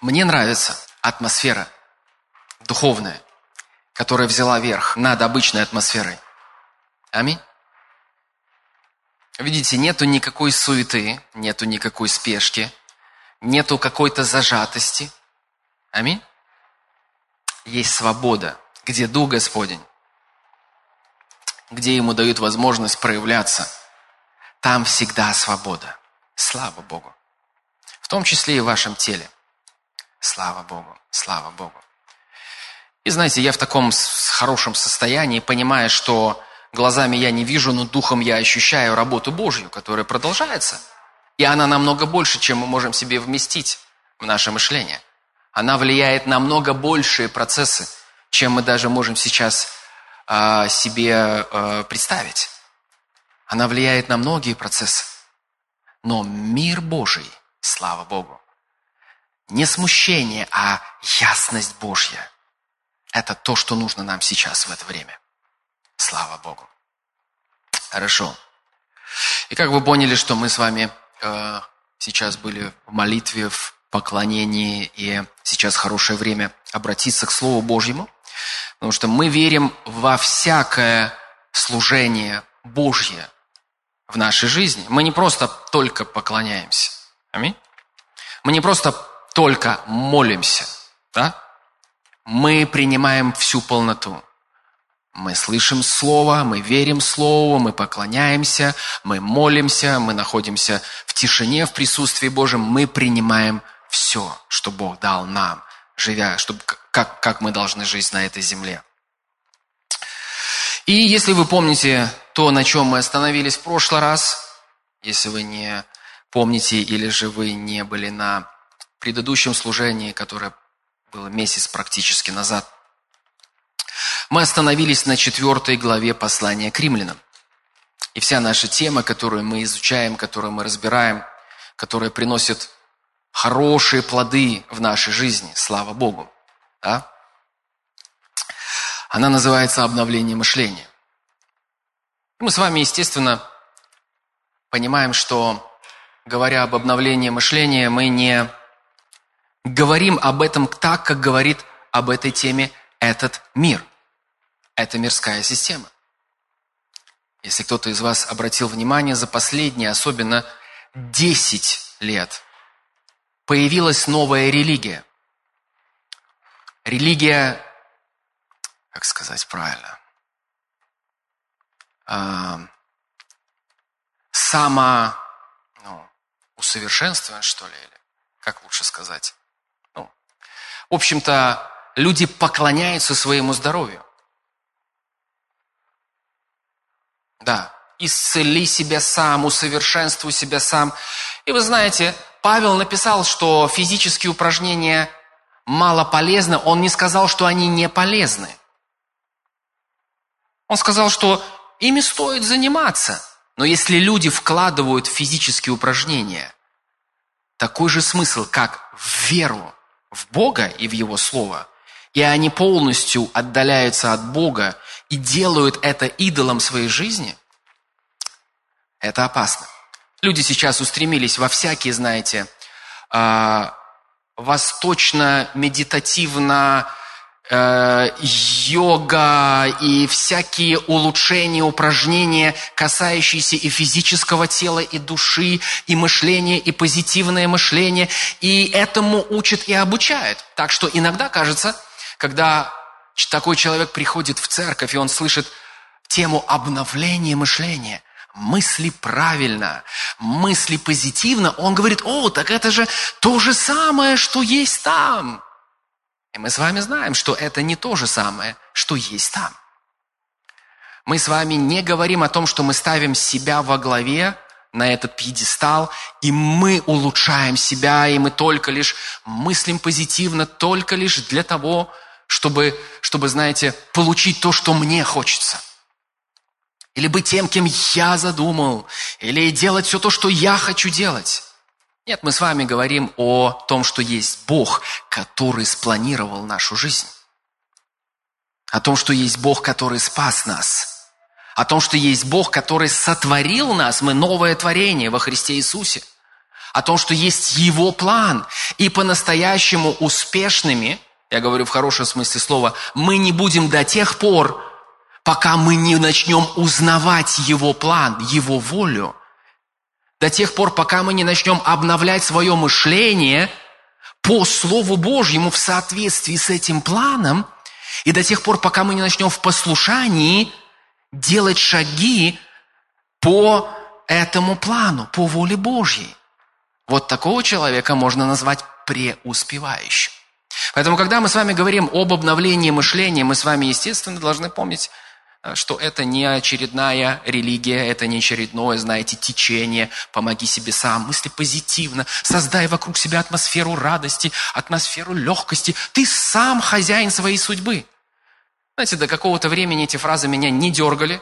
Мне нравится атмосфера духовная, которая взяла верх над обычной атмосферой. Аминь. Видите, нету никакой суеты, нету никакой спешки, нету какой-то зажатости. Аминь. Есть свобода, где Дух Господень, где Ему дают возможность проявляться. Там всегда свобода. Слава Богу. В том числе и в вашем теле. Слава Богу, слава Богу. И знаете, я в таком хорошем состоянии, понимая, что глазами я не вижу, но духом я ощущаю работу Божью, которая продолжается. И она намного больше, чем мы можем себе вместить в наше мышление. Она влияет на много большие процессы, чем мы даже можем сейчас э, себе э, представить. Она влияет на многие процессы. Но мир Божий, слава Богу, не смущение, а ясность Божья. Это то, что нужно нам сейчас в это время. Слава Богу. Хорошо. И как вы поняли, что мы с вами э, сейчас были в молитве, в поклонении, и сейчас хорошее время обратиться к Слову Божьему, потому что мы верим во всякое служение Божье в нашей жизни. Мы не просто только поклоняемся. Аминь. Мы не просто только молимся, да? Мы принимаем всю полноту. Мы слышим Слово, мы верим Слову, мы поклоняемся, мы молимся, мы находимся в тишине, в присутствии Божьем. Мы принимаем все, что Бог дал нам, живя, чтобы, как, как мы должны жить на этой земле. И если вы помните то, на чем мы остановились в прошлый раз, если вы не помните или же вы не были на предыдущем служении, которое было месяц практически назад, мы остановились на четвертой главе послания к римлянам. И вся наша тема, которую мы изучаем, которую мы разбираем, которая приносит хорошие плоды в нашей жизни, слава Богу, да? она называется обновление мышления. мы с вами, естественно, понимаем, что, говоря об обновлении мышления, мы не говорим об этом так, как говорит об этой теме этот мир. Это мирская система. Если кто-то из вас обратил внимание, за последние, особенно 10 лет, появилась новая религия. Религия, как сказать правильно, а, само ну, что ли, или как лучше сказать? В общем-то, люди поклоняются своему здоровью. Да, исцели себя сам, усовершенствуй себя сам. И вы знаете, Павел написал, что физические упражнения мало полезны. Он не сказал, что они не полезны. Он сказал, что ими стоит заниматься. Но если люди вкладывают в физические упражнения такой же смысл, как в веру, в Бога и в Его Слово, и они полностью отдаляются от Бога и делают это идолом своей жизни, это опасно. Люди сейчас устремились во всякие, знаете, а, восточно-медитативно йога и всякие улучшения, упражнения, касающиеся и физического тела, и души, и мышления, и позитивное мышление. И этому учат и обучают. Так что иногда кажется, когда такой человек приходит в церковь, и он слышит тему обновления мышления, мысли правильно, мысли позитивно, он говорит, о, так это же то же самое, что есть там. И мы с вами знаем, что это не то же самое, что есть там. Мы с вами не говорим о том, что мы ставим себя во главе на этот пьедестал, и мы улучшаем себя, и мы только лишь мыслим позитивно, только лишь для того, чтобы, чтобы, знаете, получить то, что мне хочется. Или быть тем, кем я задумал, или делать все то, что я хочу делать. Нет, мы с вами говорим о том, что есть Бог, который спланировал нашу жизнь. О том, что есть Бог, который спас нас. О том, что есть Бог, который сотворил нас. Мы новое творение во Христе Иисусе. о том, что есть Его план. И по-настоящему успешными, я говорю в хорошем смысле слова, мы не будем до тех пор, пока мы не начнем узнавать Его план, Его волю. До тех пор, пока мы не начнем обновлять свое мышление по Слову Божьему в соответствии с этим планом, и до тех пор, пока мы не начнем в послушании делать шаги по этому плану, по воле Божьей. Вот такого человека можно назвать преуспевающим. Поэтому, когда мы с вами говорим об обновлении мышления, мы с вами, естественно, должны помнить, что это не очередная религия, это не очередное, знаете, течение, помоги себе сам, мысли позитивно, создай вокруг себя атмосферу радости, атмосферу легкости. Ты сам хозяин своей судьбы. Знаете, до какого-то времени эти фразы меня не дергали.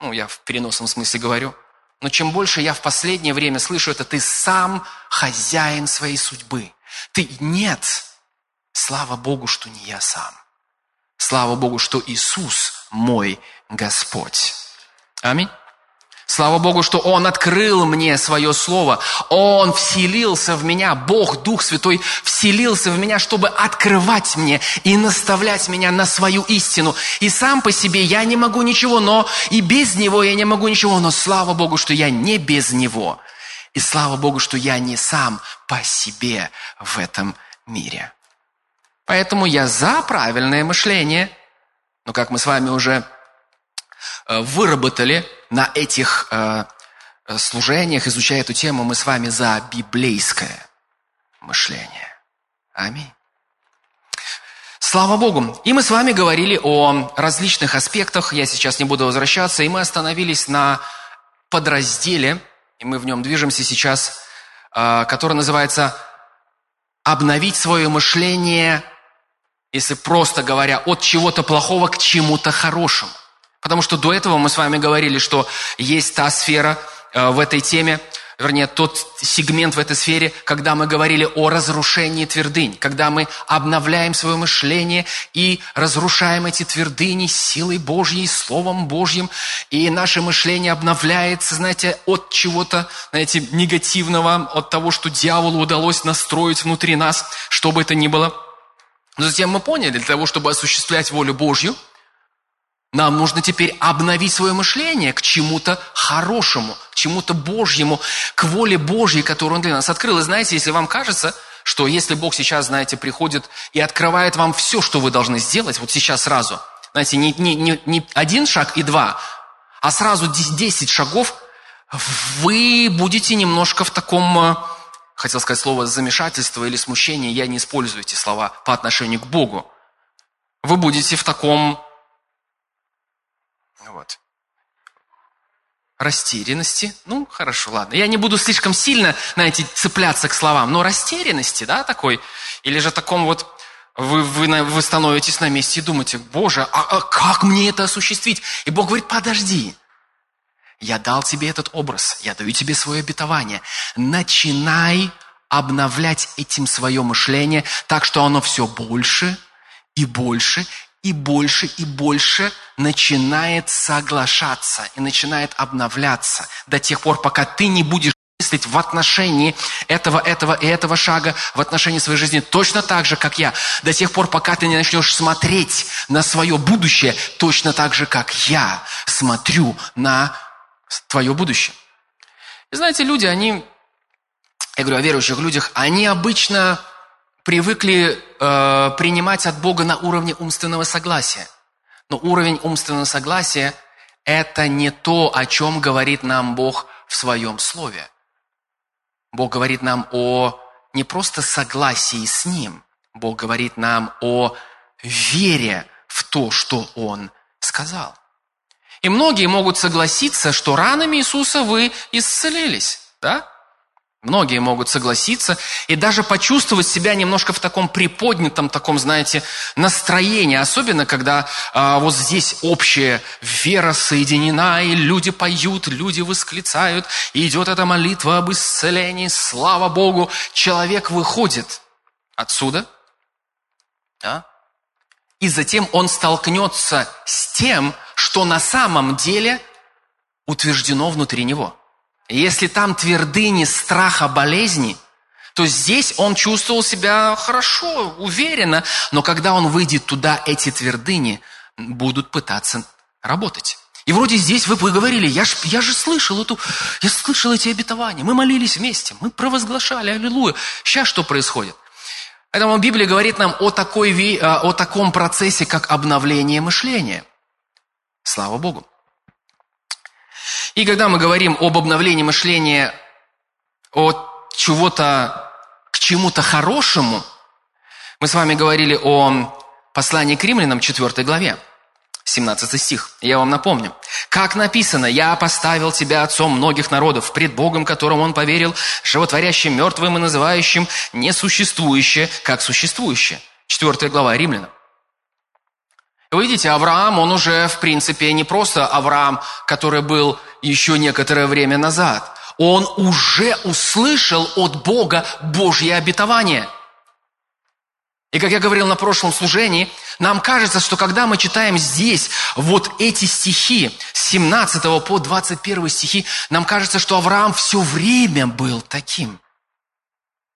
Ну, я в переносном смысле говорю. Но чем больше я в последнее время слышу это, ты сам хозяин своей судьбы. Ты нет. Слава Богу, что не я сам. Слава Богу, что Иисус мой Господь. Аминь. Слава Богу, что Он открыл мне свое Слово. Он вселился в меня, Бог, Дух Святой, вселился в меня, чтобы открывать мне и наставлять меня на свою истину. И сам по себе я не могу ничего, но и без Него я не могу ничего, но слава Богу, что я не без Него. И слава Богу, что я не сам по себе в этом мире. Поэтому я за правильное мышление. Но как мы с вами уже Э, выработали на этих э, э, служениях, изучая эту тему, мы с вами за библейское мышление. Аминь. Слава Богу. И мы с вами говорили о различных аспектах, я сейчас не буду возвращаться, и мы остановились на подразделе, и мы в нем движемся сейчас, который называется «Обновить свое мышление», если просто говоря, от чего-то плохого к чему-то хорошему. Потому что до этого мы с вами говорили, что есть та сфера э, в этой теме, вернее, тот сегмент в этой сфере, когда мы говорили о разрушении твердынь, когда мы обновляем свое мышление и разрушаем эти твердыни силой Божьей, Словом Божьим, и наше мышление обновляется, знаете, от чего-то, знаете, негативного, от того, что дьяволу удалось настроить внутри нас, что бы это ни было. Но затем мы поняли, для того, чтобы осуществлять волю Божью – нам нужно теперь обновить свое мышление к чему-то хорошему, к чему-то Божьему, к воле Божьей, которую Он для нас открыл. И знаете, если вам кажется, что если Бог сейчас, знаете, приходит и открывает вам все, что вы должны сделать, вот сейчас сразу, знаете, не, не, не, не один шаг и два, а сразу десять шагов, вы будете немножко в таком, э, хотел сказать слово замешательство или смущение, я не использую эти слова по отношению к Богу. Вы будете в таком вот. Растерянности. Ну, хорошо, ладно. Я не буду слишком сильно, знаете, цепляться к словам, но растерянности, да, такой. Или же таком вот вы, вы, вы становитесь на месте и думаете, Боже, а, а как мне это осуществить? И Бог говорит, подожди. Я дал тебе этот образ, я даю тебе свое обетование. Начинай обновлять этим свое мышление так, что оно все больше и больше и больше и больше начинает соглашаться и начинает обновляться до тех пор, пока ты не будешь мыслить в отношении этого, этого и этого шага, в отношении своей жизни точно так же, как я, до тех пор, пока ты не начнешь смотреть на свое будущее точно так же, как я смотрю на твое будущее. И знаете, люди, они, я говорю о верующих людях, они обычно привыкли э, принимать от Бога на уровне умственного согласия. Но уровень умственного согласия – это не то, о чем говорит нам Бог в Своем Слове. Бог говорит нам о не просто согласии с Ним, Бог говорит нам о вере в то, что Он сказал. И многие могут согласиться, что ранами Иисуса вы исцелились, да? Многие могут согласиться и даже почувствовать себя немножко в таком приподнятом, таком, знаете, настроении. Особенно, когда а, вот здесь общая вера соединена, и люди поют, люди восклицают, и идет эта молитва об исцелении, слава Богу. Человек выходит отсюда, да? и затем он столкнется с тем, что на самом деле утверждено внутри него – если там твердыни страха болезни, то здесь он чувствовал себя хорошо, уверенно, но когда он выйдет туда, эти твердыни будут пытаться работать. И вроде здесь вы говорили, я, ж, я же слышал эту, я слышал эти обетования, мы молились вместе, мы провозглашали, аллилуйя. Сейчас что происходит? Поэтому Библия говорит нам о, такой, о таком процессе, как обновление мышления. Слава Богу. И когда мы говорим об обновлении мышления от чего-то к чему-то хорошему, мы с вами говорили о послании к римлянам 4 главе. 17 стих. Я вам напомню. «Как написано, я поставил тебя отцом многих народов, пред Богом, которому он поверил, животворящим мертвым и называющим несуществующее, как существующее». 4 глава Римлянам. Вы видите, Авраам, он уже, в принципе, не просто Авраам, который был еще некоторое время назад. Он уже услышал от Бога Божье обетование – и как я говорил на прошлом служении, нам кажется, что когда мы читаем здесь вот эти стихи, с 17 по 21 стихи, нам кажется, что Авраам все время был таким.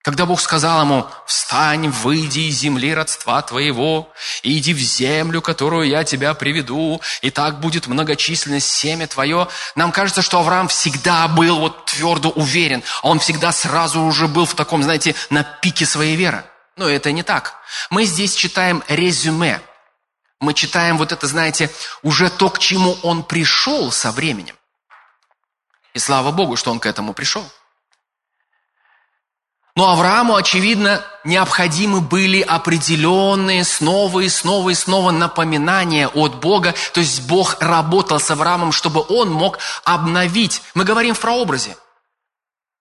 Когда Бог сказал ему, «Встань, выйди из земли родства твоего, и иди в землю, которую я тебя приведу, и так будет многочисленность семя твое», нам кажется, что Авраам всегда был вот твердо уверен, он всегда сразу уже был в таком, знаете, на пике своей веры. Но это не так. Мы здесь читаем резюме. Мы читаем вот это, знаете, уже то, к чему он пришел со временем. И слава Богу, что он к этому пришел. Но Аврааму, очевидно, необходимы были определенные снова и снова и снова напоминания от Бога. То есть Бог работал с Авраамом, чтобы он мог обновить. Мы говорим в прообразе.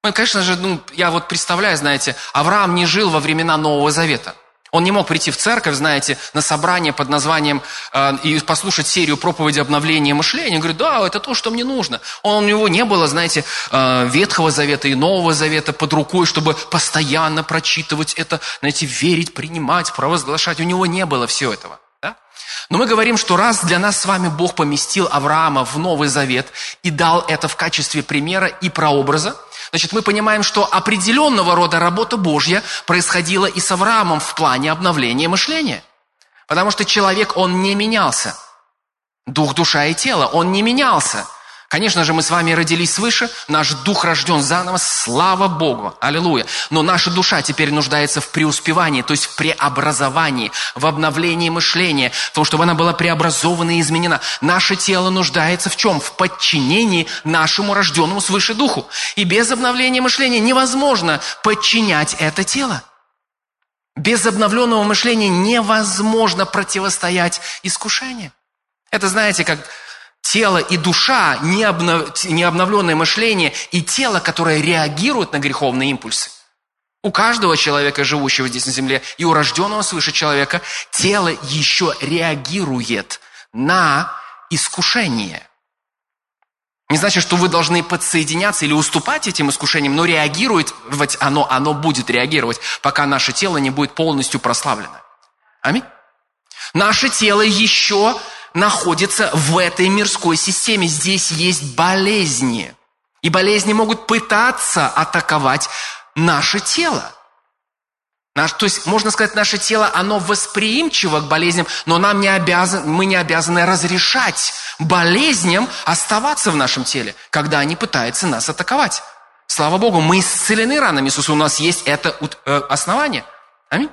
Ну, конечно же, ну, я вот представляю, знаете, Авраам не жил во времена Нового Завета. Он не мог прийти в церковь, знаете, на собрание под названием э, и послушать серию проповеди обновления мышления. Он говорит, да, это то, что мне нужно. Он, у него не было, знаете, э, Ветхого Завета и Нового Завета под рукой, чтобы постоянно прочитывать это, знаете, верить, принимать, провозглашать. У него не было всего этого. Да? Но мы говорим, что раз для нас с вами Бог поместил Авраама в Новый Завет и дал это в качестве примера и прообраза, Значит, мы понимаем, что определенного рода работа Божья происходила и с Авраамом в плане обновления мышления. Потому что человек, он не менялся. Дух, душа и тело, он не менялся. Конечно же, мы с вами родились свыше, наш дух рожден заново, слава Богу, аллилуйя. Но наша душа теперь нуждается в преуспевании, то есть в преобразовании, в обновлении мышления, в том, чтобы она была преобразована и изменена. Наше тело нуждается в чем? В подчинении нашему рожденному свыше духу. И без обновления мышления невозможно подчинять это тело. Без обновленного мышления невозможно противостоять искушению. Это знаете, как тело и душа, необновленное мышление и тело, которое реагирует на греховные импульсы. У каждого человека, живущего здесь на земле, и у рожденного свыше человека, тело еще реагирует на искушение. Не значит, что вы должны подсоединяться или уступать этим искушениям, но реагирует оно, оно будет реагировать, пока наше тело не будет полностью прославлено. Аминь. Наше тело еще находится в этой мирской системе. Здесь есть болезни. И болезни могут пытаться атаковать наше тело. Наш, то есть, можно сказать, наше тело, оно восприимчиво к болезням, но нам не обязан, мы не обязаны разрешать болезням оставаться в нашем теле, когда они пытаются нас атаковать. Слава Богу, мы исцелены ранами Иисуса, у нас есть это э, основание. Аминь.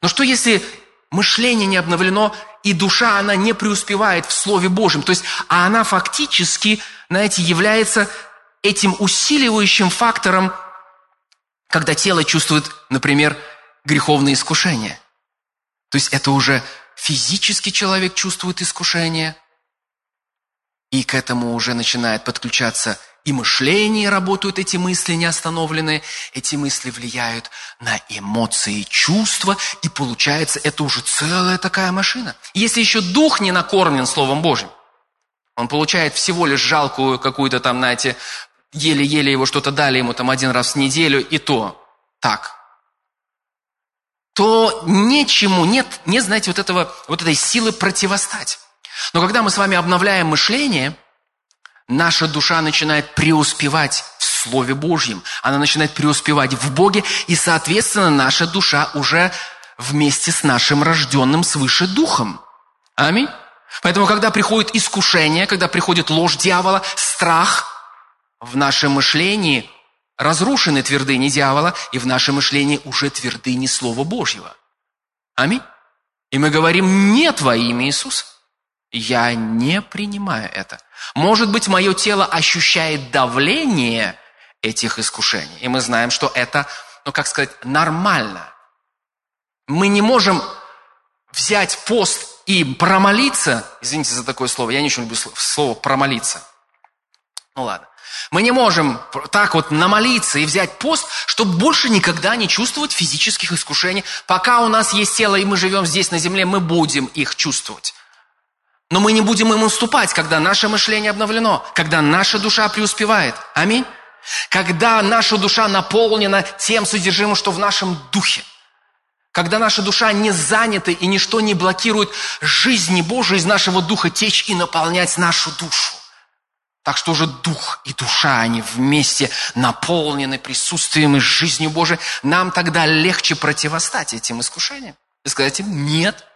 Но что если мышление не обновлено, и душа, она не преуспевает в Слове Божьем. То есть, а она фактически, знаете, является этим усиливающим фактором, когда тело чувствует, например, греховное искушение. То есть это уже физически человек чувствует искушение, и к этому уже начинает подключаться и мышление работают эти мысли неостановленные. Эти мысли влияют на эмоции, чувства, и получается, это уже целая такая машина. Если еще дух не накормлен Словом Божьим, он получает всего лишь жалкую какую-то там, знаете, еле-еле его что-то дали ему там один раз в неделю, и то так. То нечему, нет, нет, знаете, вот, этого, вот этой силы противостать. Но когда мы с вами обновляем мышление – наша душа начинает преуспевать в Слове Божьем. Она начинает преуспевать в Боге, и, соответственно, наша душа уже вместе с нашим рожденным свыше духом. Аминь. Поэтому, когда приходит искушение, когда приходит ложь дьявола, страх в нашем мышлении разрушены твердыни дьявола, и в нашем мышлении уже твердыни Слова Божьего. Аминь. И мы говорим «нет» во имя Иисуса. Я не принимаю это. Может быть, мое тело ощущает давление этих искушений. И мы знаем, что это, ну как сказать, нормально. Мы не можем взять пост и промолиться, извините за такое слово, я не очень люблю слово промолиться. Ну ладно. Мы не можем так вот намолиться и взять пост, чтобы больше никогда не чувствовать физических искушений. Пока у нас есть тело, и мы живем здесь на земле, мы будем их чувствовать. Но мы не будем им уступать, когда наше мышление обновлено, когда наша душа преуспевает. Аминь. Когда наша душа наполнена тем содержимым, что в нашем духе. Когда наша душа не занята и ничто не блокирует жизни Божией из нашего духа течь и наполнять нашу душу. Так что уже дух и душа, они вместе наполнены присутствием и жизнью Божией. Нам тогда легче противостать этим искушениям. И сказать им «нет».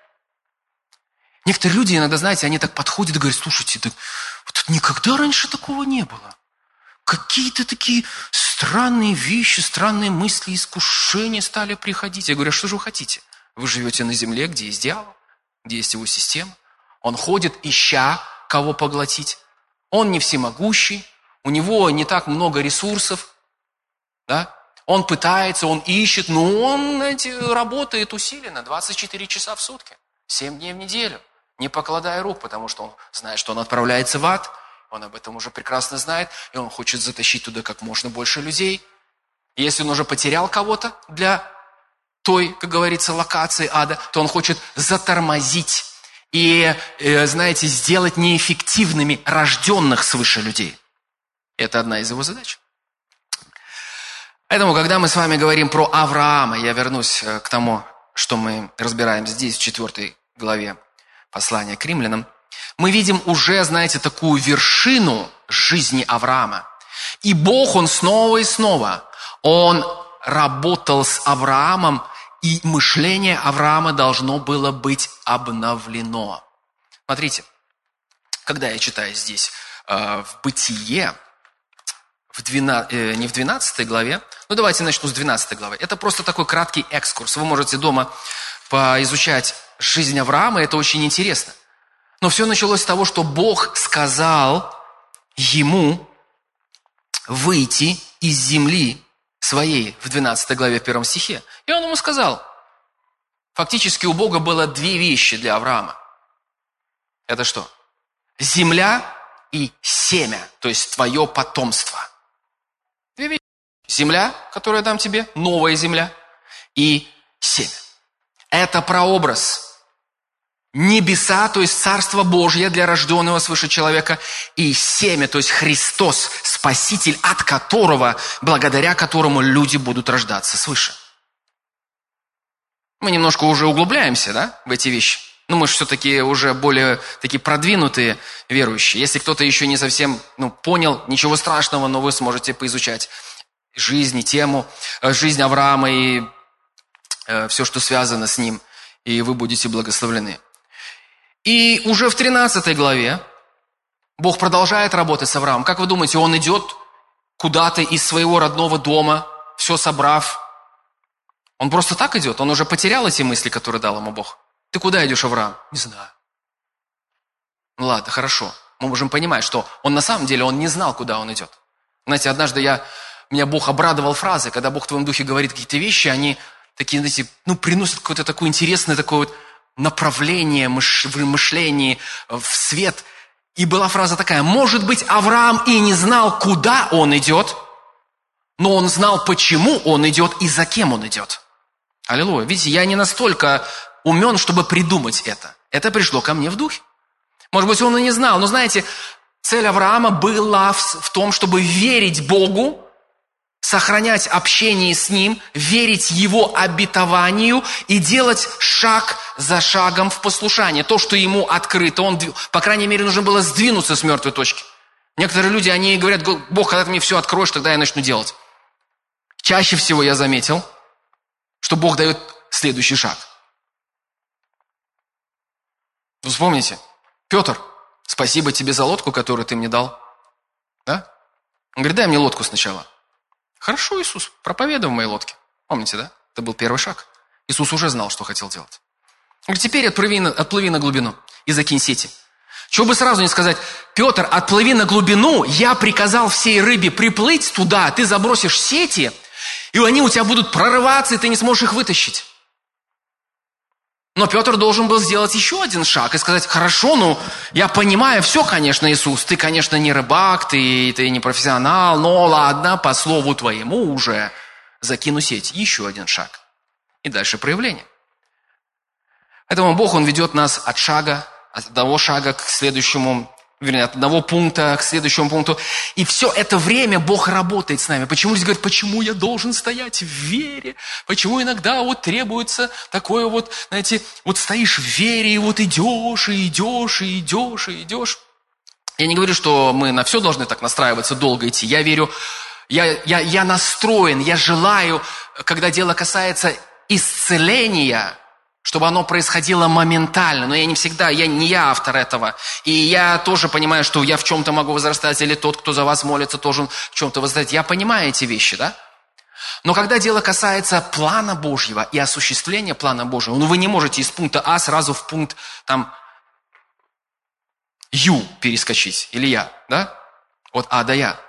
Некоторые люди иногда, знаете, они так подходят и говорят, слушайте, так, вот никогда раньше такого не было. Какие-то такие странные вещи, странные мысли, искушения стали приходить. Я говорю, а что же вы хотите? Вы живете на земле, где есть дьявол, где есть его система. Он ходит, ища кого поглотить. Он не всемогущий, у него не так много ресурсов, да? Он пытается, он ищет, но он эти, работает усиленно, 24 часа в сутки, 7 дней в неделю не покладая рук, потому что он знает, что он отправляется в ад, он об этом уже прекрасно знает, и он хочет затащить туда как можно больше людей. Если он уже потерял кого-то для той, как говорится, локации ада, то он хочет затормозить и, э, знаете, сделать неэффективными рожденных свыше людей. Это одна из его задач. Поэтому, когда мы с вами говорим про Авраама, я вернусь э, к тому, что мы разбираем здесь, в четвертой главе послания к римлянам, мы видим уже, знаете, такую вершину жизни Авраама. И Бог, Он снова и снова, Он работал с Авраамом, и мышление Авраама должно было быть обновлено. Смотрите, когда я читаю здесь э, в Бытие, в 12, э, не в 12 главе, ну давайте начну с 12 главы. Это просто такой краткий экскурс. Вы можете дома поизучать жизнь Авраама, это очень интересно. Но все началось с того, что Бог сказал ему выйти из земли своей в 12 главе, в первом стихе. И он ему сказал, фактически у Бога было две вещи для Авраама. Это что? Земля и семя, то есть твое потомство. Две вещи. Земля, которую я дам тебе, новая земля, и семя. Это прообраз. Небеса, то есть Царство Божье для рожденного свыше человека, и семя, то есть Христос, Спаситель, от которого, благодаря которому люди будут рождаться свыше. Мы немножко уже углубляемся, да, в эти вещи. Ну, мы же все-таки уже более такие продвинутые верующие. Если кто-то еще не совсем ну, понял, ничего страшного, но вы сможете поизучать жизнь и тему, э, жизнь Авраама и Э, все, что связано с ним, и вы будете благословлены. И уже в 13 главе Бог продолжает работать с Авраамом. Как вы думаете, он идет куда-то из своего родного дома, все собрав? Он просто так идет? Он уже потерял эти мысли, которые дал ему Бог? Ты куда идешь, Авраам? Не знаю. Ну ладно, хорошо. Мы можем понимать, что он на самом деле, он не знал, куда он идет. Знаете, однажды я, меня Бог обрадовал фразой, когда Бог в твоем духе говорит какие-то вещи, они такие, знаете, ну, приносят какое-то такое интересное такое вот направление в мышлении, в свет. И была фраза такая, может быть, Авраам и не знал, куда он идет, но он знал, почему он идет и за кем он идет. Аллилуйя. Видите, я не настолько умен, чтобы придумать это. Это пришло ко мне в духе. Может быть, он и не знал, но знаете, цель Авраама была в том, чтобы верить Богу, сохранять общение с Ним, верить Его обетованию и делать шаг за шагом в послушание. То, что Ему открыто, он, по крайней мере, нужно было сдвинуться с мертвой точки. Некоторые люди, они говорят, Бог, когда ты мне все откроешь, тогда я начну делать. Чаще всего я заметил, что Бог дает следующий шаг. Вы вспомните, Петр, спасибо тебе за лодку, которую ты мне дал. Да? Он говорит, дай мне лодку сначала. Хорошо, Иисус, проповедуй в моей лодке. Помните, да? Это был первый шаг. Иисус уже знал, что хотел делать. Говорит, теперь отплыви на, отплыви на глубину и закинь сети. Чего бы сразу не сказать, Петр, отплыви на глубину, я приказал всей рыбе приплыть туда, ты забросишь сети, и они у тебя будут прорываться, и ты не сможешь их вытащить. Но Петр должен был сделать еще один шаг и сказать, хорошо, ну, я понимаю все, конечно, Иисус, ты, конечно, не рыбак, ты, ты не профессионал, но ладно, по слову твоему уже закину сеть. Еще один шаг. И дальше проявление. Поэтому Бог, Он ведет нас от шага, от одного шага к следующему, вернее, от одного пункта к следующему пункту. И все это время Бог работает с нами. Почему здесь говорят, почему я должен стоять в вере? Почему иногда вот требуется такое вот, знаете, вот стоишь в вере, и вот идешь, и идешь, и идешь, и идешь. Я не говорю, что мы на все должны так настраиваться, долго идти. Я верю, я, я, я настроен, я желаю, когда дело касается исцеления, чтобы оно происходило моментально. Но я не всегда, я не я автор этого. И я тоже понимаю, что я в чем-то могу возрастать, или тот, кто за вас молится, тоже в чем-то возрастать. Я понимаю эти вещи, да? Но когда дело касается плана Божьего и осуществления плана Божьего, ну вы не можете из пункта А сразу в пункт там Ю перескочить, или я, да? От А до Я.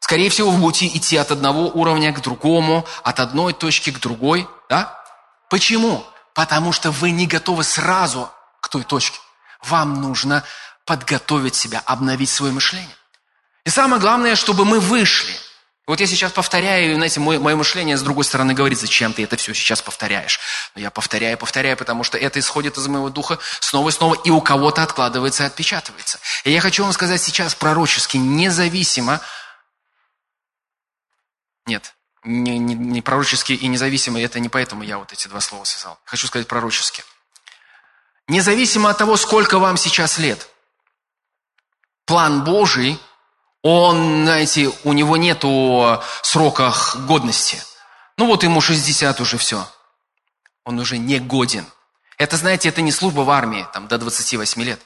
Скорее всего, вы будете идти от одного уровня к другому, от одной точки к другой, да? Почему? Потому что вы не готовы сразу к той точке. Вам нужно подготовить себя, обновить свое мышление. И самое главное, чтобы мы вышли. Вот я сейчас повторяю, знаете, мое, мое мышление с другой стороны говорит, зачем ты это все сейчас повторяешь. Но я повторяю, повторяю, потому что это исходит из моего духа снова и снова, и у кого-то откладывается и отпечатывается. И я хочу вам сказать сейчас пророчески, независимо... Нет, не, не, не пророчески и независимо, это не поэтому я вот эти два слова связал. Хочу сказать пророчески. Независимо от того, сколько вам сейчас лет, план Божий, он, знаете, у него нету срока годности. Ну вот ему 60 уже все. Он уже не годен. Это, знаете, это не служба в армии, там, до 28 лет.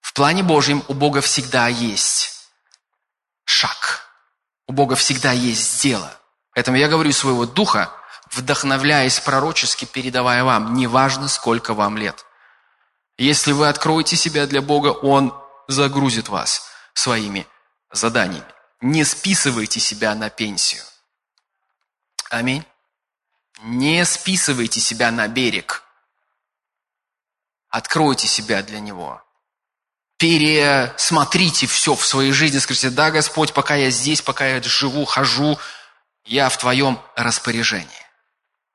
В плане Божьем у Бога всегда есть шаг – у Бога всегда есть дело. Поэтому я говорю своего духа, вдохновляясь пророчески, передавая вам, неважно, сколько вам лет. Если вы откроете себя для Бога, Он загрузит вас своими заданиями. Не списывайте себя на пенсию. Аминь. Не списывайте себя на берег. Откройте себя для Него пересмотрите все в своей жизни, скажите, да, Господь, пока я здесь, пока я живу, хожу, я в Твоем распоряжении.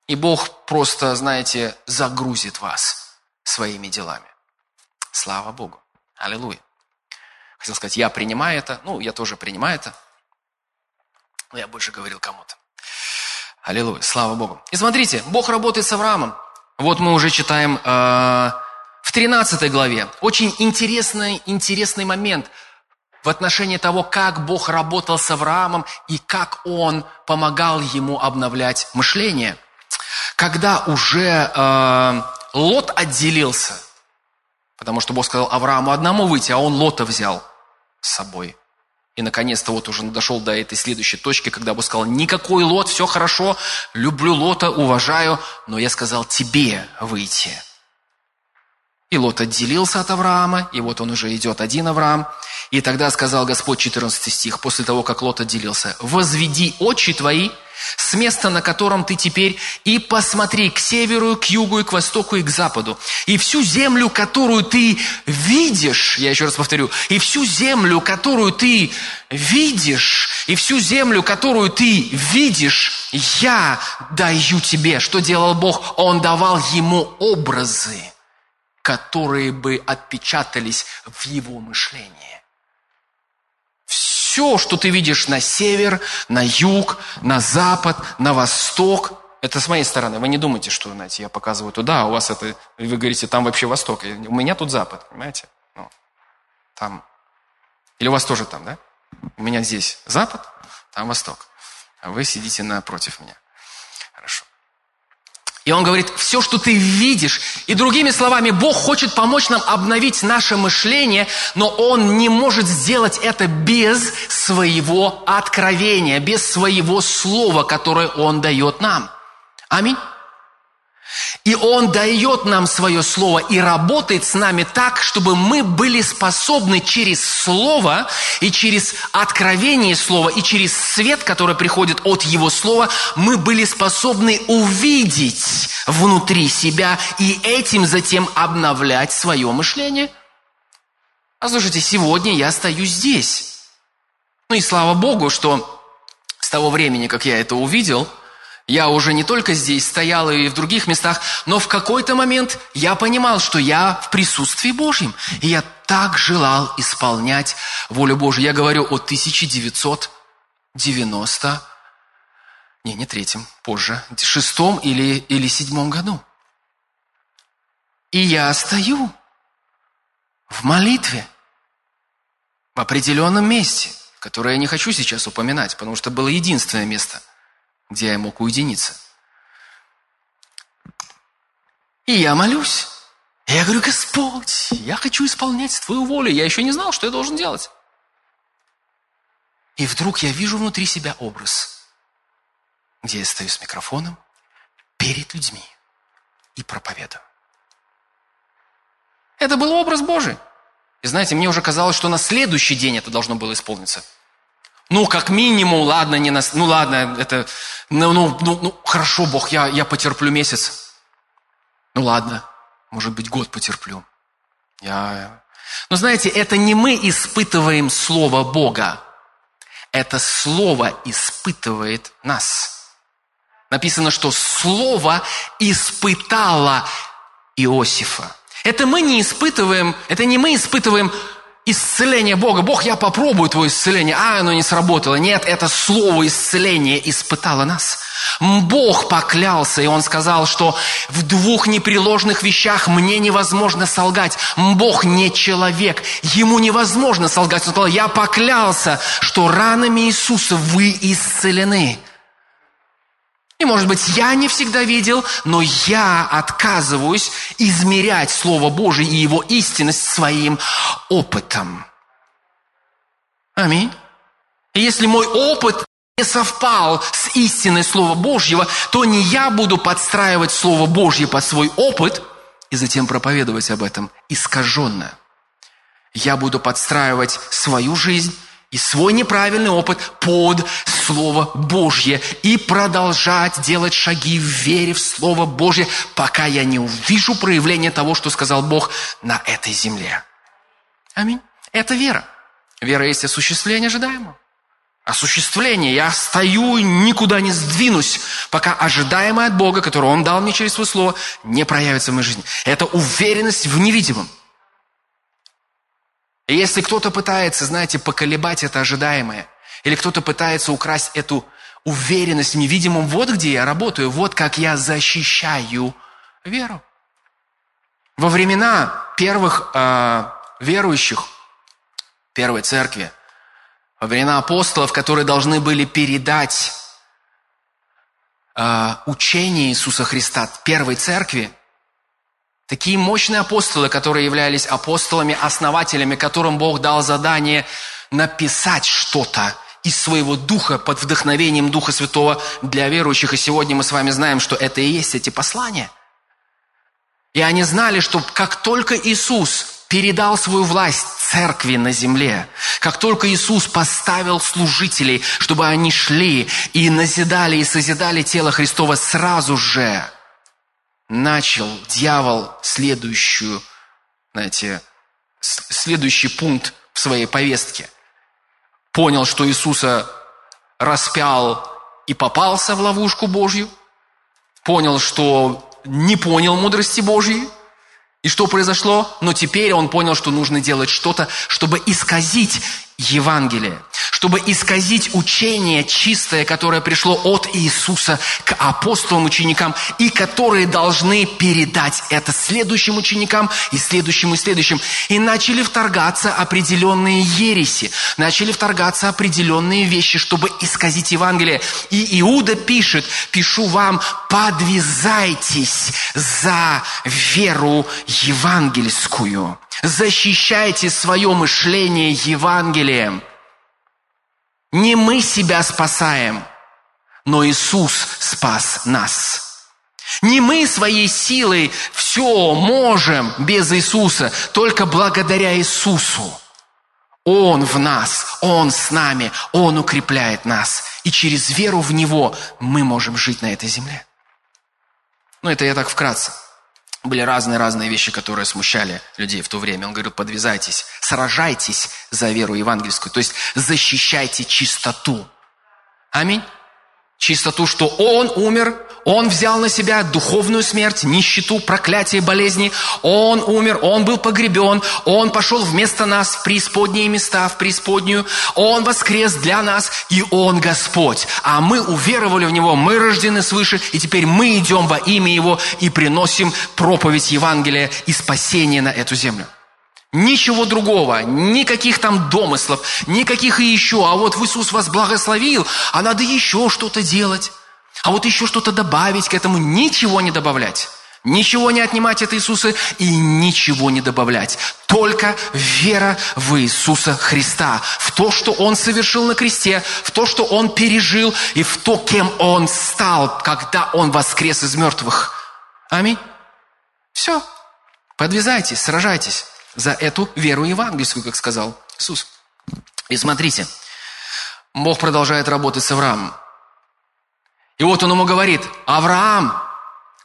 И Бог просто, знаете, загрузит вас своими делами. Слава Богу. Аллилуйя. Хотел сказать, я принимаю это. Ну, я тоже принимаю это. Но я больше говорил кому-то. Аллилуйя. Слава Богу. И смотрите, Бог работает с Авраамом. Вот мы уже читаем э, в 13 главе очень интересный, интересный момент в отношении того, как Бог работал с Авраамом и как Он помогал ему обновлять мышление. Когда уже э, Лот отделился, потому что Бог сказал Аврааму одному выйти, а он Лота взял с собой. И, наконец-то, вот уже дошел до этой следующей точки, когда Бог сказал, никакой Лот, все хорошо, люблю Лота, уважаю, но я сказал тебе выйти. И Лот отделился от Авраама, и вот он уже идет один Авраам. И тогда сказал Господь, 14 стих, после того, как Лот отделился, «Возведи очи твои с места, на котором ты теперь, и посмотри к северу, к югу, и к востоку, и к западу. И всю землю, которую ты видишь, я еще раз повторю, и всю землю, которую ты видишь, и всю землю, которую ты видишь, я даю тебе». Что делал Бог? Он давал ему образы которые бы отпечатались в его мышлении. Все, что ты видишь на север, на юг, на запад, на восток, это с моей стороны. Вы не думайте, что, знаете, я показываю туда, а у вас это, вы говорите, там вообще восток. У меня тут запад, понимаете? Ну, там Или у вас тоже там, да? У меня здесь запад, там восток. А вы сидите напротив меня. И он говорит, все, что ты видишь, и другими словами, Бог хочет помочь нам обновить наше мышление, но Он не может сделать это без своего откровения, без своего слова, которое Он дает нам. Аминь. И Он дает нам свое Слово и работает с нами так, чтобы мы были способны через Слово и через откровение Слова и через свет, который приходит от Его Слова, мы были способны увидеть внутри себя и этим затем обновлять свое мышление. А слушайте, сегодня я стою здесь. Ну и слава Богу, что с того времени, как я это увидел – я уже не только здесь стоял и в других местах, но в какой-то момент я понимал, что я в присутствии Божьем. И я так желал исполнять волю Божью. Я говорю о 1990, не, не третьем, позже, шестом или, или седьмом году. И я стою в молитве в определенном месте, которое я не хочу сейчас упоминать, потому что было единственное место – где я мог уединиться. И я молюсь. И я говорю, Господь, я хочу исполнять Твою волю. Я еще не знал, что я должен делать. И вдруг я вижу внутри себя образ, где я стою с микрофоном перед людьми и проповедую. Это был образ Божий. И знаете, мне уже казалось, что на следующий день это должно было исполниться – ну, как минимум, ладно, не нас, ну ладно, это, ну, ну, ну, ну хорошо, Бог, я, я потерплю месяц. Ну ладно, может быть, год потерплю. Я... Но знаете, это не мы испытываем Слово Бога. Это Слово испытывает нас. Написано, что Слово испытало Иосифа. Это мы не испытываем, это не мы испытываем исцеление Бога. Бог, я попробую твое исцеление. А, оно не сработало. Нет, это слово исцеления испытало нас. Бог поклялся, и Он сказал, что в двух непреложных вещах мне невозможно солгать. Бог не человек, Ему невозможно солгать. Он сказал, я поклялся, что ранами Иисуса вы исцелены. И, может быть, я не всегда видел, но я отказываюсь измерять Слово Божие и его истинность своим опытом. Аминь. И если мой опыт не совпал с истиной Слова Божьего, то не я буду подстраивать Слово Божье под свой опыт и затем проповедовать об этом искаженно. Я буду подстраивать свою жизнь и свой неправильный опыт под Слово Божье и продолжать делать шаги в вере в Слово Божье, пока я не увижу проявление того, что сказал Бог на этой земле. Аминь. Это вера. Вера есть осуществление ожидаемого. Осуществление. Я стою и никуда не сдвинусь, пока ожидаемое от Бога, которое Он дал мне через Свое Слово, не проявится в моей жизни. Это уверенность в невидимом. И если кто-то пытается, знаете, поколебать это ожидаемое, или кто-то пытается украсть эту уверенность в невидимом, вот где я работаю, вот как я защищаю веру. Во времена первых э, верующих, первой церкви, во времена апостолов, которые должны были передать э, учение Иисуса Христа первой церкви, Такие мощные апостолы, которые являлись апостолами, основателями, которым Бог дал задание написать что-то из своего духа под вдохновением Духа Святого для верующих. И сегодня мы с вами знаем, что это и есть эти послания. И они знали, что как только Иисус передал свою власть церкви на земле, как только Иисус поставил служителей, чтобы они шли и назидали и созидали тело Христова сразу же – начал дьявол следующую, знаете, следующий пункт в своей повестке. Понял, что Иисуса распял и попался в ловушку Божью. Понял, что не понял мудрости Божьей. И что произошло? Но теперь он понял, что нужно делать что-то, чтобы исказить Евангелие, чтобы исказить учение чистое, которое пришло от Иисуса к апостолам, ученикам, и которые должны передать это следующим ученикам и следующим и следующим. И начали вторгаться определенные ереси, начали вторгаться определенные вещи, чтобы исказить Евангелие. И Иуда пишет, пишу вам, подвязайтесь за веру евангельскую. Защищайте свое мышление Евангелием. Не мы себя спасаем, но Иисус спас нас. Не мы своей силой все можем без Иисуса, только благодаря Иисусу. Он в нас, Он с нами, Он укрепляет нас. И через веру в Него мы можем жить на этой земле. Ну, это я так вкратце. Были разные-разные вещи, которые смущали людей в то время. Он говорит, подвязайтесь, сражайтесь за веру евангельскую, то есть защищайте чистоту. Аминь. Чистоту, что Он умер, Он взял на себя духовную смерть, нищету, проклятие, болезни. Он умер, Он был погребен, Он пошел вместо нас в преисподние места, в преисподнюю. Он воскрес для нас, и Он Господь. А мы уверовали в Него, мы рождены свыше, и теперь мы идем во имя Его и приносим проповедь Евангелия и спасение на эту землю. Ничего другого, никаких там домыслов, никаких и еще. А вот Иисус вас благословил, а надо еще что-то делать. А вот еще что-то добавить к этому. Ничего не добавлять. Ничего не отнимать от Иисуса и ничего не добавлять. Только вера в Иисуса Христа, в то, что Он совершил на кресте, в то, что Он пережил и в то, кем Он стал, когда Он воскрес из мертвых. Аминь. Все. Подвязайтесь, сражайтесь за эту веру евангельскую, как сказал Иисус. И смотрите, Бог продолжает работать с Авраамом. И вот он ему говорит, Авраам,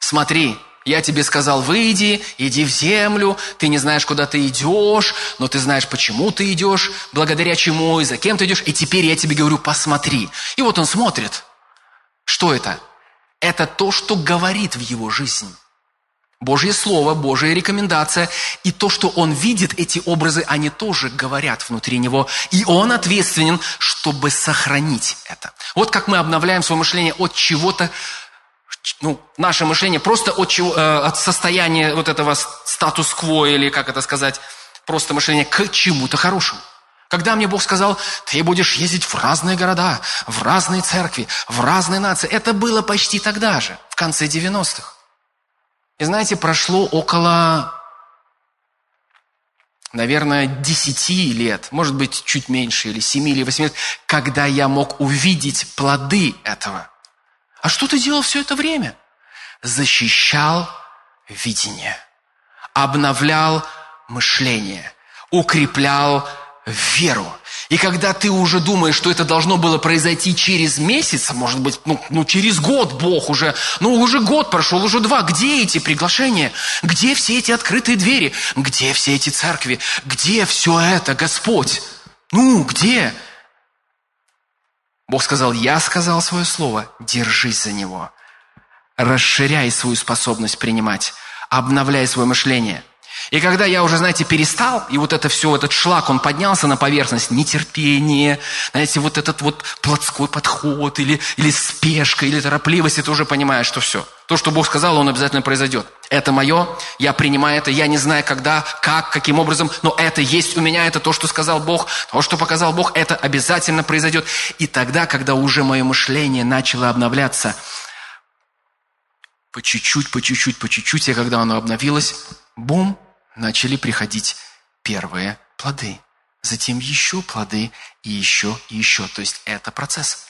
смотри, я тебе сказал, выйди, иди в землю, ты не знаешь, куда ты идешь, но ты знаешь, почему ты идешь, благодаря чему и за кем ты идешь, и теперь я тебе говорю, посмотри. И вот он смотрит. Что это? Это то, что говорит в его жизнь. Божье Слово, Божья рекомендация. И то, что он видит, эти образы, они тоже говорят внутри него. И он ответственен, чтобы сохранить это. Вот как мы обновляем свое мышление от чего-то, ну, наше мышление просто от, чего, э, от состояния вот этого статус-кво, или как это сказать, просто мышление к чему-то хорошему. Когда мне Бог сказал, ты будешь ездить в разные города, в разные церкви, в разные нации, это было почти тогда же, в конце 90-х. И знаете, прошло около, наверное, 10 лет, может быть, чуть меньше, или 7 или 8 лет, когда я мог увидеть плоды этого. А что ты делал все это время? Защищал видение, обновлял мышление, укреплял веру. И когда ты уже думаешь, что это должно было произойти через месяц, может быть, ну, ну через год Бог уже, ну уже год прошел, уже два, где эти приглашения? Где все эти открытые двери? Где все эти церкви? Где все это, Господь? Ну, где? Бог сказал, я сказал свое слово, держись за него. Расширяй свою способность принимать, обновляй свое мышление – и когда я уже, знаете, перестал, и вот это все, этот шлак, он поднялся на поверхность, нетерпение, знаете, вот этот вот плотской подход, или, или спешка, или торопливость, и ты уже понимаешь, что все. То, что Бог сказал, он обязательно произойдет. Это мое, я принимаю это, я не знаю, когда, как, каким образом, но это есть у меня, это то, что сказал Бог, то, что показал Бог, это обязательно произойдет. И тогда, когда уже мое мышление начало обновляться, по чуть-чуть, по чуть-чуть, по чуть-чуть, и когда оно обновилось, бум, начали приходить первые плоды. Затем еще плоды и еще и еще. То есть это процесс.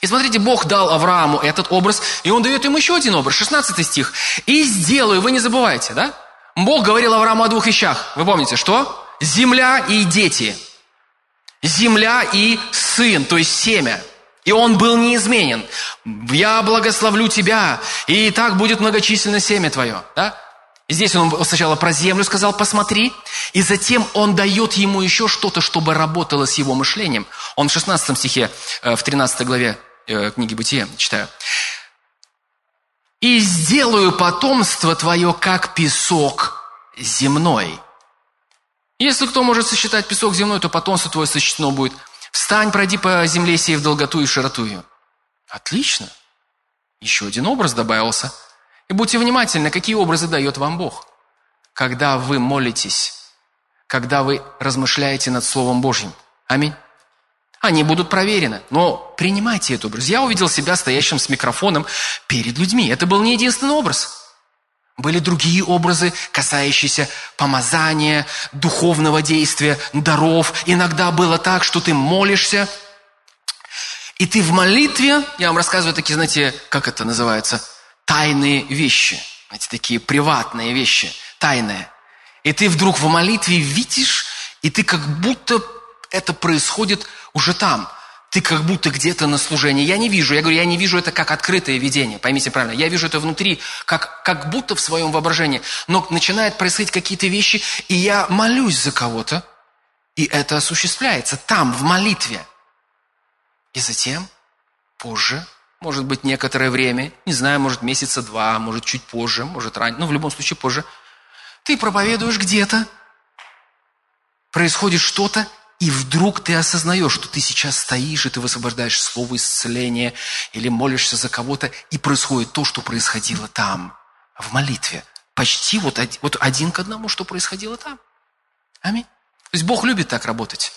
И смотрите, Бог дал Аврааму этот образ, и Он дает ему еще один образ, 16 стих. «И сделаю», вы не забывайте, да? Бог говорил Аврааму о двух вещах. Вы помните, что? Земля и дети. Земля и сын, то есть семя. И он был неизменен. «Я благословлю тебя, и так будет многочисленно семя твое». Да? Здесь он сначала про землю сказал, посмотри, и затем он дает ему еще что-то, чтобы работало с его мышлением. Он в 16 стихе, э, в 13 главе э, книги Бытия, читаю. «И сделаю потомство твое, как песок земной». Если кто может сосчитать песок земной, то потомство твое сосчитано будет. Встань, пройди по земле сей в долготу и широту ее. Отлично. Еще один образ добавился. И будьте внимательны, какие образы дает вам Бог. Когда вы молитесь, когда вы размышляете над Словом Божьим. Аминь. Они будут проверены. Но принимайте этот образ. Я увидел себя стоящим с микрофоном перед людьми. Это был не единственный образ. Были другие образы, касающиеся помазания, духовного действия, даров. Иногда было так, что ты молишься, и ты в молитве, я вам рассказываю такие, знаете, как это называется, тайные вещи. Знаете, такие приватные вещи, тайные. И ты вдруг в молитве видишь, и ты как будто это происходит уже там. Ты как будто где-то на служении. Я не вижу, я говорю, я не вижу это как открытое видение, поймите правильно. Я вижу это внутри, как, как будто в своем воображении. Но начинают происходить какие-то вещи, и я молюсь за кого-то, и это осуществляется там, в молитве. И затем, позже, может быть, некоторое время, не знаю, может, месяца два, может, чуть позже, может, ранее, ну, в любом случае, позже, ты проповедуешь где-то, происходит что-то, и вдруг ты осознаешь, что ты сейчас стоишь, и ты высвобождаешь слово исцеления, или молишься за кого-то, и происходит то, что происходило там, в молитве. Почти вот, вот один к одному, что происходило там. Аминь. То есть Бог любит так работать.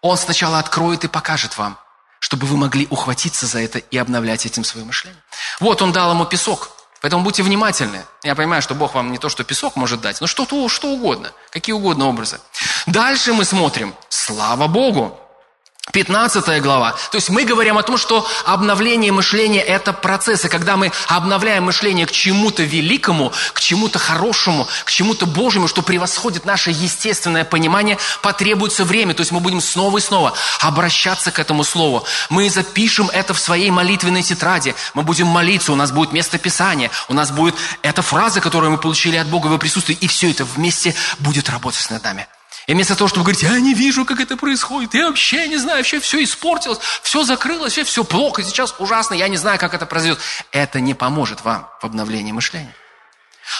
Он сначала откроет и покажет вам, чтобы вы могли ухватиться за это и обновлять этим свое мышление. Вот он дал ему песок. Поэтому будьте внимательны. Я понимаю, что Бог вам не то, что песок может дать, но что-то, что угодно, какие угодно образы. Дальше мы смотрим. Слава Богу! 15 глава. То есть мы говорим о том, что обновление мышления – это процесс. И когда мы обновляем мышление к чему-то великому, к чему-то хорошему, к чему-то Божьему, что превосходит наше естественное понимание, потребуется время. То есть мы будем снова и снова обращаться к этому слову. Мы запишем это в своей молитвенной тетради. Мы будем молиться, у нас будет место Писания, у нас будет эта фраза, которую мы получили от Бога в присутствии, и все это вместе будет работать над нами. И вместо того, чтобы говорить, я не вижу, как это происходит, я вообще не знаю, вообще все испортилось, все закрылось, все, все плохо, сейчас ужасно, я не знаю, как это произойдет. Это не поможет вам в обновлении мышления.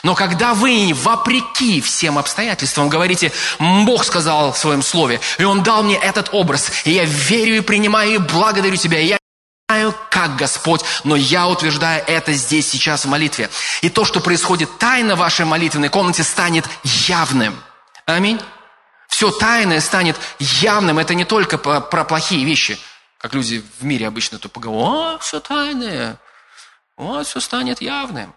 Но когда вы, вопреки всем обстоятельствам, говорите, Бог сказал в своем слове, и Он дал мне этот образ, и я верю и принимаю, и благодарю Тебя, и я знаю, как Господь, но я утверждаю это здесь, сейчас в молитве. И то, что происходит тайно в вашей молитвенной комнате, станет явным. Аминь. Все тайное станет явным. Это не только про плохие вещи, как люди в мире обычно то поговорят, о, все тайное, вот все станет явным.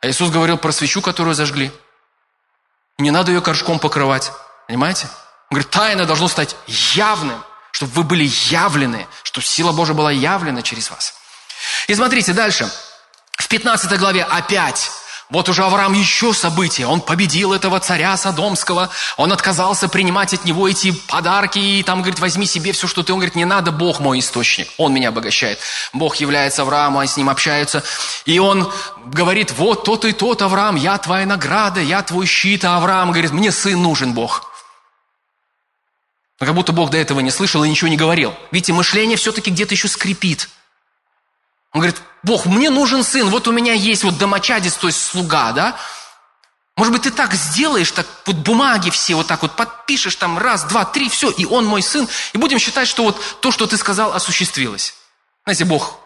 А Иисус говорил про свечу, которую зажгли. Не надо ее горшком покрывать. Понимаете? Он говорит, тайна должно стать явным, чтобы вы были явлены, чтобы сила Божия была явлена через вас. И смотрите дальше. В 15 главе опять вот уже Авраам еще события. Он победил этого царя Содомского. Он отказался принимать от него эти подарки. И там, говорит, возьми себе все, что ты. Он говорит, не надо, Бог мой источник. Он меня обогащает. Бог является Аврааму, они с ним общаются. И он говорит, вот тот и тот, Авраам, я твоя награда, я твой щит. А Авраам говорит, мне сын нужен, Бог. Но как будто Бог до этого не слышал и ничего не говорил. Видите, мышление все-таки где-то еще скрипит. Он говорит, Бог, мне нужен сын, вот у меня есть вот домочадец, то есть слуга, да? Может быть, ты так сделаешь, так вот бумаги все вот так вот подпишешь, там раз, два, три, все, и он мой сын, и будем считать, что вот то, что ты сказал, осуществилось. Знаете, Бог,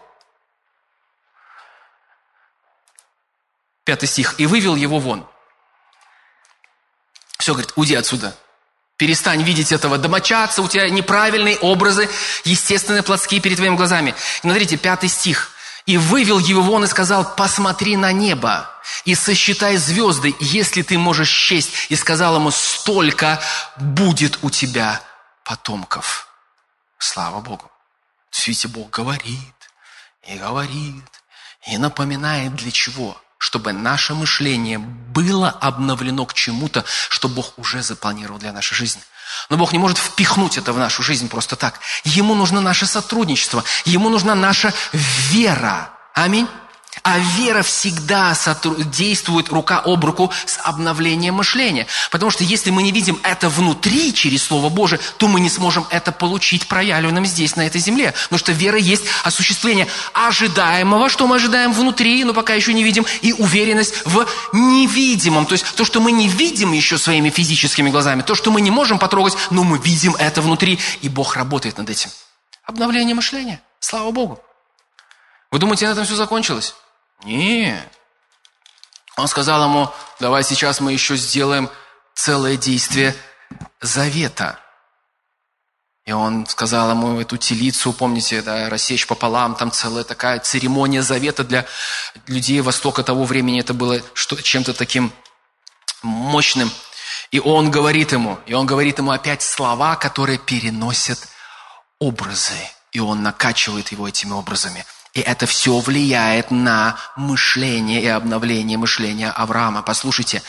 пятый стих, и вывел его вон. Все, говорит, уйди отсюда. Перестань видеть этого домочадца, у тебя неправильные образы, естественные плотские перед твоими глазами. И смотрите, пятый стих и вывел его вон и сказал, посмотри на небо и сосчитай звезды, если ты можешь счесть. И сказал ему, столько будет у тебя потомков. Слава Богу. Видите, Бог говорит и говорит, и напоминает для чего? Чтобы наше мышление было обновлено к чему-то, что Бог уже запланировал для нашей жизни. Но Бог не может впихнуть это в нашу жизнь просто так. Ему нужно наше сотрудничество, ему нужна наша вера. Аминь. А вера всегда действует рука об руку с обновлением мышления. Потому что если мы не видим это внутри через Слово Божие, то мы не сможем это получить проявленным здесь, на этой земле. Потому что вера есть осуществление ожидаемого, что мы ожидаем внутри, но пока еще не видим, и уверенность в невидимом. То есть то, что мы не видим еще своими физическими глазами, то, что мы не можем потрогать, но мы видим это внутри, и Бог работает над этим. Обновление мышления. Слава Богу. Вы думаете, на этом все закончилось? Нет. Он сказал ему, давай сейчас мы еще сделаем целое действие завета. И он сказал ему эту телицу, помните, да, рассечь пополам, там целая такая церемония завета для людей Востока того времени. Это было чем-то таким мощным. И он говорит ему, и он говорит ему опять слова, которые переносят образы. И он накачивает его этими образами – и это все влияет на мышление и обновление мышления Авраама. Послушайте,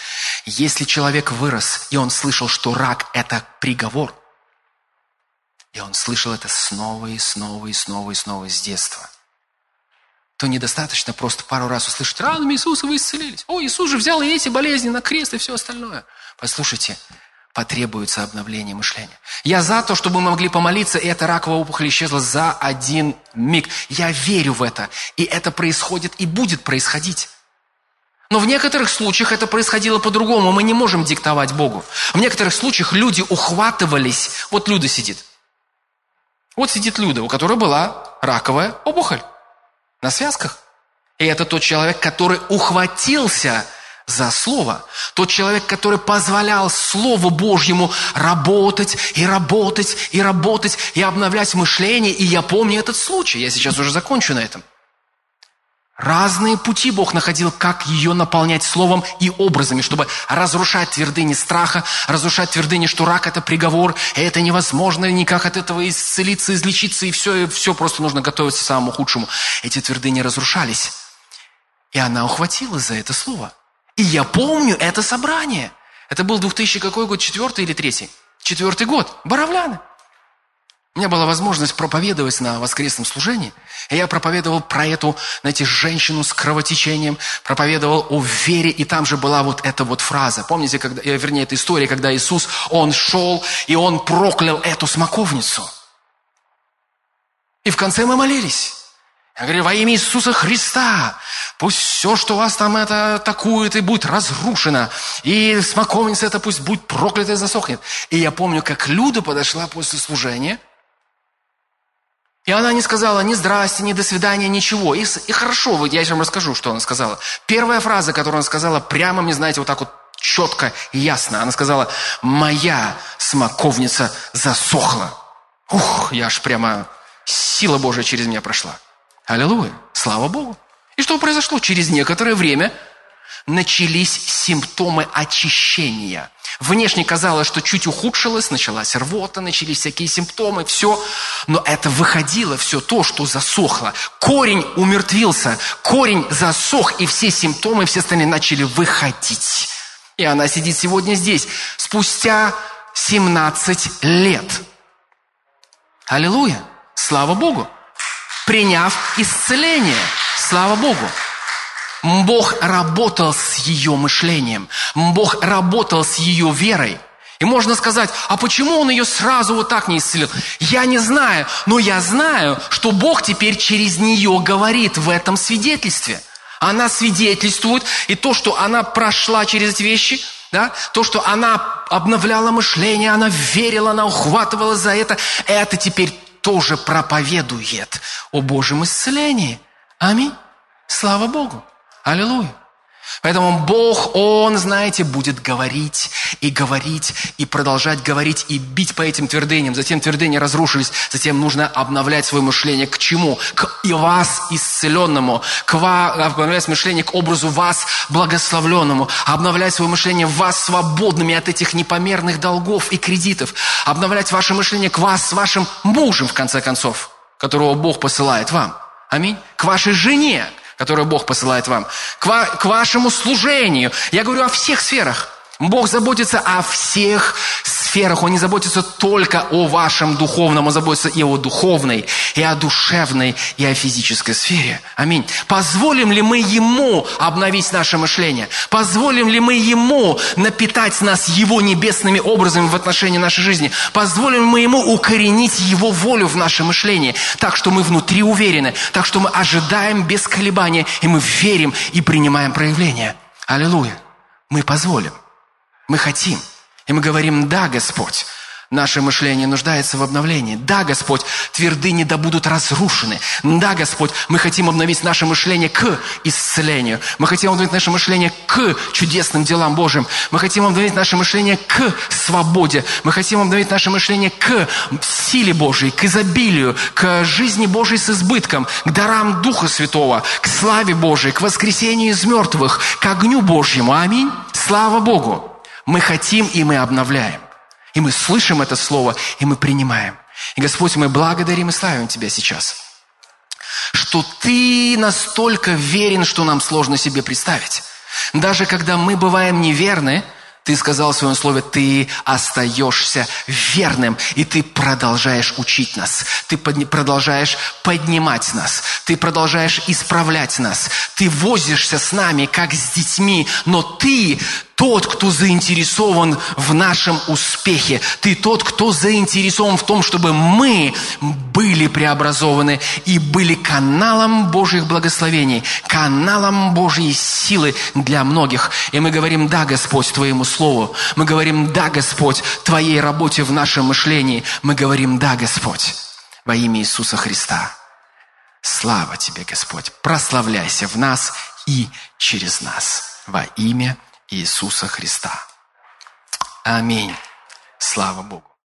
если человек вырос, и он слышал, что рак – это приговор, и он слышал это снова и снова и снова и снова с детства, то недостаточно просто пару раз услышать, ранами Иисуса вы исцелились. О, Иисус же взял и эти болезни на крест и все остальное. Послушайте, потребуется обновление мышления. Я за то, чтобы мы могли помолиться, и эта раковая опухоль исчезла за один миг. Я верю в это, и это происходит и будет происходить. Но в некоторых случаях это происходило по-другому. Мы не можем диктовать Богу. В некоторых случаях люди ухватывались. Вот Люда сидит. Вот сидит Люда, у которой была раковая опухоль на связках. И это тот человек, который ухватился за Слово. Тот человек, который позволял Слову Божьему работать и работать и работать и обновлять мышление. И я помню этот случай. Я сейчас уже закончу на этом. Разные пути Бог находил, как ее наполнять словом и образами, чтобы разрушать твердыни страха, разрушать твердыни, что рак – это приговор, это невозможно никак от этого исцелиться, излечиться, и все, и все просто нужно готовиться к самому худшему. Эти твердыни разрушались. И она ухватилась за это слово – и я помню это собрание. Это был 2000 какой год, четвертый или третий? Четвертый год. Боровляны. У меня была возможность проповедовать на воскресном служении. И я проповедовал про эту, знаете, женщину с кровотечением, проповедовал о вере, и там же была вот эта вот фраза. Помните, когда, э, вернее, эта история, когда Иисус, Он шел, и Он проклял эту смоковницу. И в конце мы молились. Я говорю, во имя Иисуса Христа, пусть все, что вас там это атакует, и будет разрушено. И смоковница это пусть будет проклята и засохнет. И я помню, как Люда подошла после служения, и она не сказала ни здрасте, ни до свидания, ничего. И, и хорошо, я вам расскажу, что она сказала. Первая фраза, которую она сказала, прямо мне, знаете, вот так вот четко и ясно. Она сказала, моя смоковница засохла. Ух, я аж прямо, сила Божия через меня прошла. Аллилуйя! Слава Богу! И что произошло? Через некоторое время начались симптомы очищения. Внешне казалось, что чуть ухудшилось, началась рвота, начались всякие симптомы, все. Но это выходило все то, что засохло. Корень умертвился, корень засох, и все симптомы, все остальные начали выходить. И она сидит сегодня здесь, спустя 17 лет. Аллилуйя! Слава Богу! Приняв исцеление. Слава Богу. Бог работал с ее мышлением. Бог работал с ее верой. И можно сказать, а почему он ее сразу вот так не исцелил? Я не знаю, но я знаю, что Бог теперь через нее говорит в этом свидетельстве. Она свидетельствует, и то, что она прошла через эти вещи, да, то, что она обновляла мышление, она верила, она ухватывала за это, это теперь тоже проповедует о Божьем исцелении. Аминь. Слава Богу. Аллилуйя. Поэтому Бог, Он, знаете, будет говорить и говорить, и продолжать говорить, и бить по этим твердыням. Затем твердыни разрушились, затем нужно обновлять свое мышление. К чему? К и вас исцеленному, к вас, обновлять мышление к образу вас благословленному, обновлять свое мышление вас свободными от этих непомерных долгов и кредитов, обновлять ваше мышление к вас с вашим мужем, в конце концов, которого Бог посылает вам. Аминь. К вашей жене, которое Бог посылает вам, к, ва- к вашему служению. Я говорю о всех сферах. Бог заботится о всех сферах. Он не заботится только о вашем духовном, Он заботится и о духовной, и о душевной, и о физической сфере. Аминь. Позволим ли мы Ему обновить наше мышление? Позволим ли мы Ему напитать нас Его небесными образами в отношении нашей жизни? Позволим ли мы Ему укоренить Его волю в наше мышление, так что мы внутри уверены, так что мы ожидаем без колебания, и мы верим и принимаем проявление. Аллилуйя. Мы позволим. Мы хотим. И мы говорим, да, Господь, Наше мышление нуждается в обновлении. Да, Господь, твердыни да будут разрушены. Да, Господь, мы хотим обновить наше мышление к исцелению. Мы хотим обновить наше мышление к чудесным делам Божьим. Мы хотим обновить наше мышление к свободе. Мы хотим обновить наше мышление к силе Божьей, к изобилию, к жизни Божьей с избытком, к дарам Духа Святого, к славе Божьей, к воскресению из мертвых, к огню Божьему. Аминь. Слава Богу. Мы хотим и мы обновляем. И мы слышим это слово, и мы принимаем. И, Господь, мы благодарим и славим Тебя сейчас, что Ты настолько верен, что нам сложно себе представить. Даже когда мы бываем неверны, ты сказал в своем слове, ты остаешься верным, и ты продолжаешь учить нас, ты продолжаешь поднимать нас, ты продолжаешь исправлять нас, ты возишься с нами, как с детьми, но ты тот, кто заинтересован в нашем успехе. Ты тот, кто заинтересован в том, чтобы мы были преобразованы и были каналом Божьих благословений, каналом Божьей силы для многих. И мы говорим «Да, Господь, Твоему Слову». Мы говорим «Да, Господь, Твоей работе в нашем мышлении». Мы говорим «Да, Господь» во имя Иисуса Христа. Слава Тебе, Господь! Прославляйся в нас и через нас во имя Иисуса Христа. Аминь. Слава Богу.